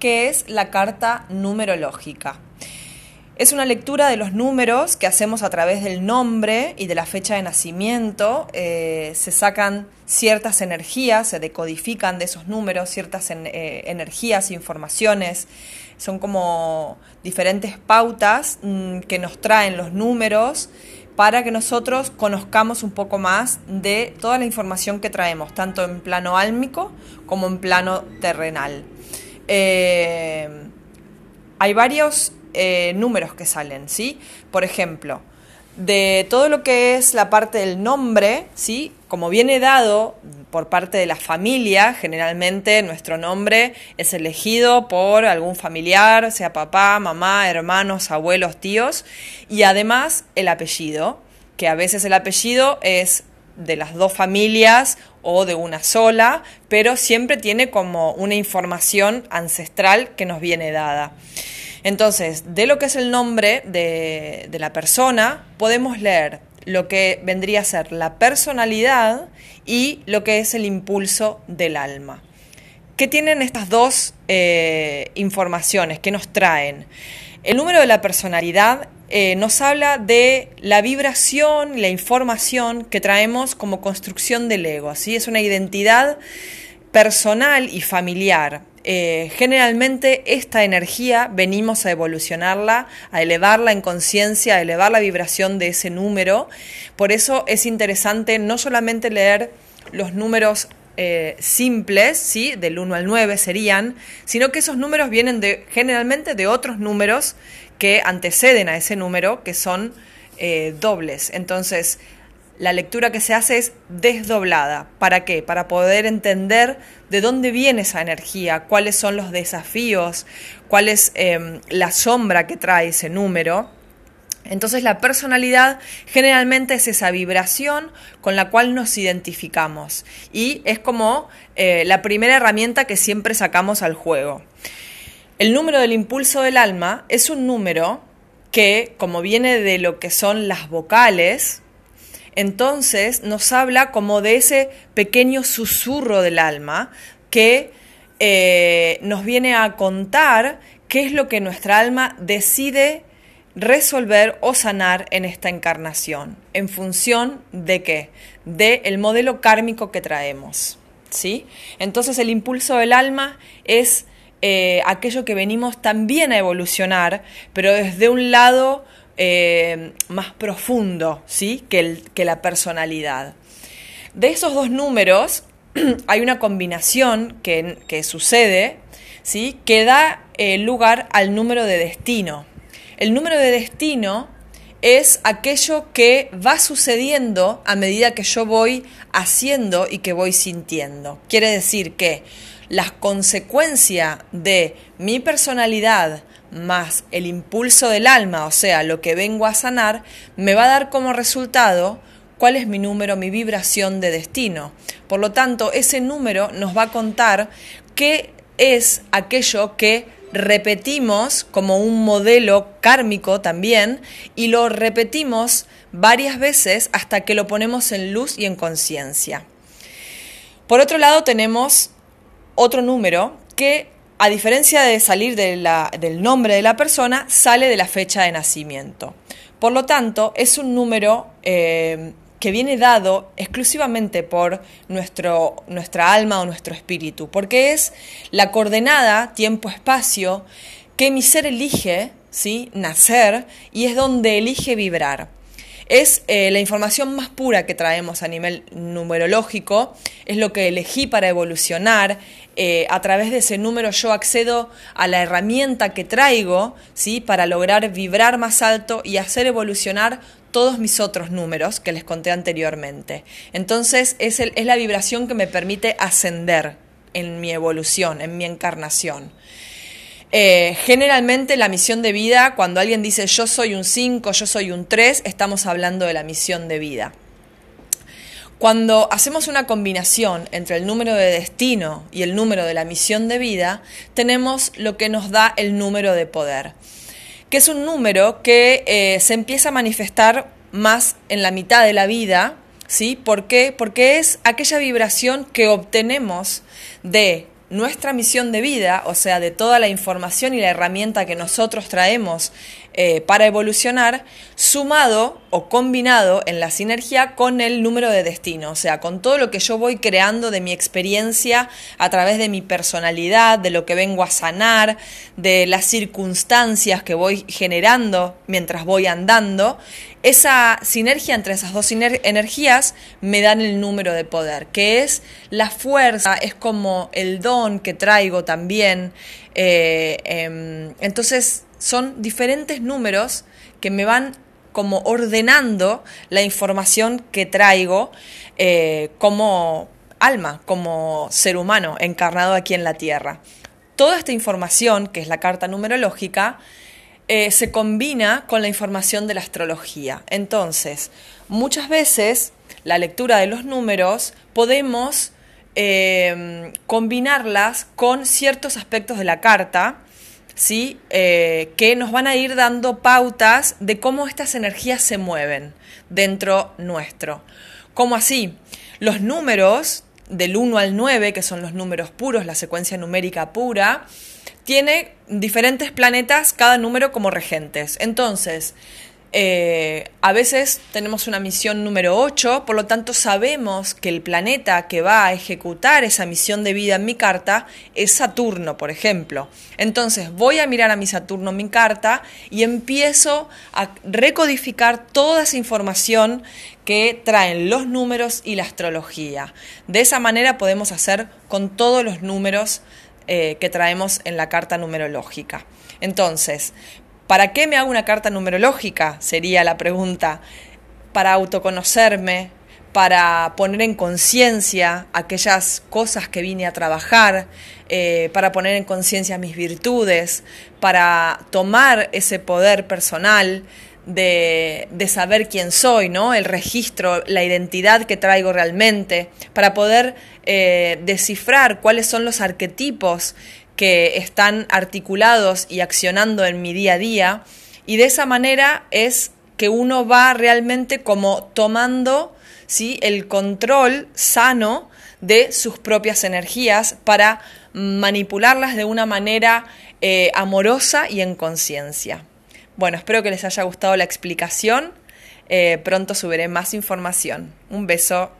qué es la carta numerológica. Es una lectura de los números que hacemos a través del nombre y de la fecha de nacimiento. Eh, se sacan ciertas energías, se decodifican de esos números ciertas eh, energías, informaciones. Son como diferentes pautas mm, que nos traen los números para que nosotros conozcamos un poco más de toda la información que traemos, tanto en plano álmico como en plano terrenal. Eh, hay varios eh, números que salen, ¿sí? Por ejemplo, de todo lo que es la parte del nombre, ¿sí? Como viene dado por parte de la familia, generalmente nuestro nombre es elegido por algún familiar, sea papá, mamá, hermanos, abuelos, tíos, y además el apellido, que a veces el apellido es de las dos familias o de una sola, pero siempre tiene como una información ancestral que nos viene dada. Entonces, de lo que es el nombre de, la persona, podemos leer lo que vendría a ser la personalidad y lo que es el impulso del alma. ¿Qué tienen estas dos eh, informaciones? ¿Qué nos traen? El número de la personalidad eh, nos habla de la vibración, la información que traemos como construcción del ego. ¿sí? Es una identidad personal y familiar. Eh, generalmente esta energía venimos a evolucionarla, a elevarla en conciencia, a elevar la vibración de ese número. Por eso es interesante no solamente leer los números eh, simples, ¿sí? del 1 al 9 serían, sino que esos números vienen de, generalmente de otros números que anteceden a ese número, que son eh, dobles. Entonces, la lectura que se hace es desdoblada. ¿Para qué? Para poder entender de dónde viene esa energía, cuáles son los desafíos, cuál es em, la sombra que trae ese número. Entonces la personalidad generalmente es esa vibración con la cual nos identificamos y es como eh, la primera herramienta que siempre sacamos al juego. El número del impulso del alma es un número que, como viene de lo que son las vocales, entonces nos habla como de ese pequeño susurro del alma que eh, nos viene a contar qué es lo que nuestra alma decide resolver o sanar en esta encarnación, en función de qué? De el modelo kármico que traemos. ¿sí? Entonces el impulso del alma es eh, aquello que venimos también a evolucionar, pero desde un lado eh, más profundo ¿sí? que, que la personalidad. De esos dos números hay una combinación que, que sucede ¿sí? que da eh, lugar al número de destino. El número de destino es aquello que va sucediendo a medida que yo voy haciendo y que voy sintiendo. Quiere decir que las consecuencias de mi personalidad más el impulso del alma, o sea, lo que vengo a sanar, me va a dar como resultado cuál es mi número, mi vibración de destino. Por lo tanto, ese número nos va a contar qué es aquello que repetimos como un modelo kármico también y lo repetimos varias veces hasta que lo ponemos en luz y en conciencia. Por otro lado tenemos otro número que a diferencia de salir del nombre de la persona, sale de la fecha de nacimiento. Por lo tanto, es un número eh, que viene dado exclusivamente por nuestro, nuestra alma o nuestro espíritu, porque es la coordenada tiempo-espacio que mi ser elige ¿sí? nacer y es donde elige vibrar. Es eh, la información más pura que traemos a nivel numerológico, es lo que elegí para evolucionar. Eh, a través de ese número yo accedo a la herramienta que traigo ¿sí? para lograr vibrar más alto y hacer evolucionar todos mis otros números que les conté anteriormente. Entonces es, es la vibración que me permite ascender en mi evolución, en mi encarnación. Eh, generalmente la misión de vida, cuando alguien dice yo soy un 5, yo soy un 3, estamos hablando de la misión de vida. Cuando hacemos una combinación entre el número de destino y el número de la misión de vida, tenemos lo que nos da el número de poder que es un número que eh, se empieza a manifestar más en la mitad de la vida, ¿sí? ¿Por qué? Porque es aquella vibración que obtenemos de nuestra misión de vida, o sea, de toda la información y la herramienta que nosotros traemos eh, para evolucionar, sumado o combinado en la sinergia con el número de destino, o sea, con todo lo que yo voy creando de mi experiencia a través de mi personalidad, de lo que vengo a sanar, de las circunstancias que voy generando mientras voy andando, esa sinergia entre esas dos energías me dan el número de poder, que es la fuerza, es como el don que traigo también. Eh, em, entonces son diferentes números que me van como ordenando la información que traigo eh, como alma, como ser humano encarnado aquí en la Tierra. Toda esta información, que es la carta numerológica, eh, se combina con la información de la astrología. Entonces, muchas veces la lectura de los números podemos eh, combinarlas con ciertos aspectos de la carta, ¿sí? Eh, que nos van a ir dando pautas de cómo estas energías se mueven dentro nuestro. ¿Cómo así? Los números del 1 al 9, que son los números puros, la secuencia numérica pura, tiene diferentes planetas, cada número como regentes. Entonces, eh, a veces tenemos una misión número 8, por lo tanto sabemos que el planeta que va a ejecutar esa misión de vida en mi carta es Saturno, por ejemplo. Entonces voy a mirar a mi Saturno en mi carta y empiezo a recodificar toda esa información que traen los números y la astrología. De esa manera podemos hacer con todos los números eh, que traemos en la carta numerológica. Entonces, ¿para qué me hago una carta numerológica? Sería la pregunta. Para autoconocerme, para poner en conciencia aquellas cosas que vine a trabajar, eh, para poner en conciencia mis virtudes, para tomar ese poder personal de, saber quién soy, ¿no? El registro, la identidad que traigo realmente, para poder eh, descifrar cuáles son los arquetipos que están articulados y accionando en mi día a día. Y de esa manera es que uno va realmente como tomando ¿sí? el control sano de sus propias energías para manipularlas de una manera eh, amorosa y en conciencia. Bueno, espero que les haya gustado la explicación. Eh, pronto subiré más información. Un beso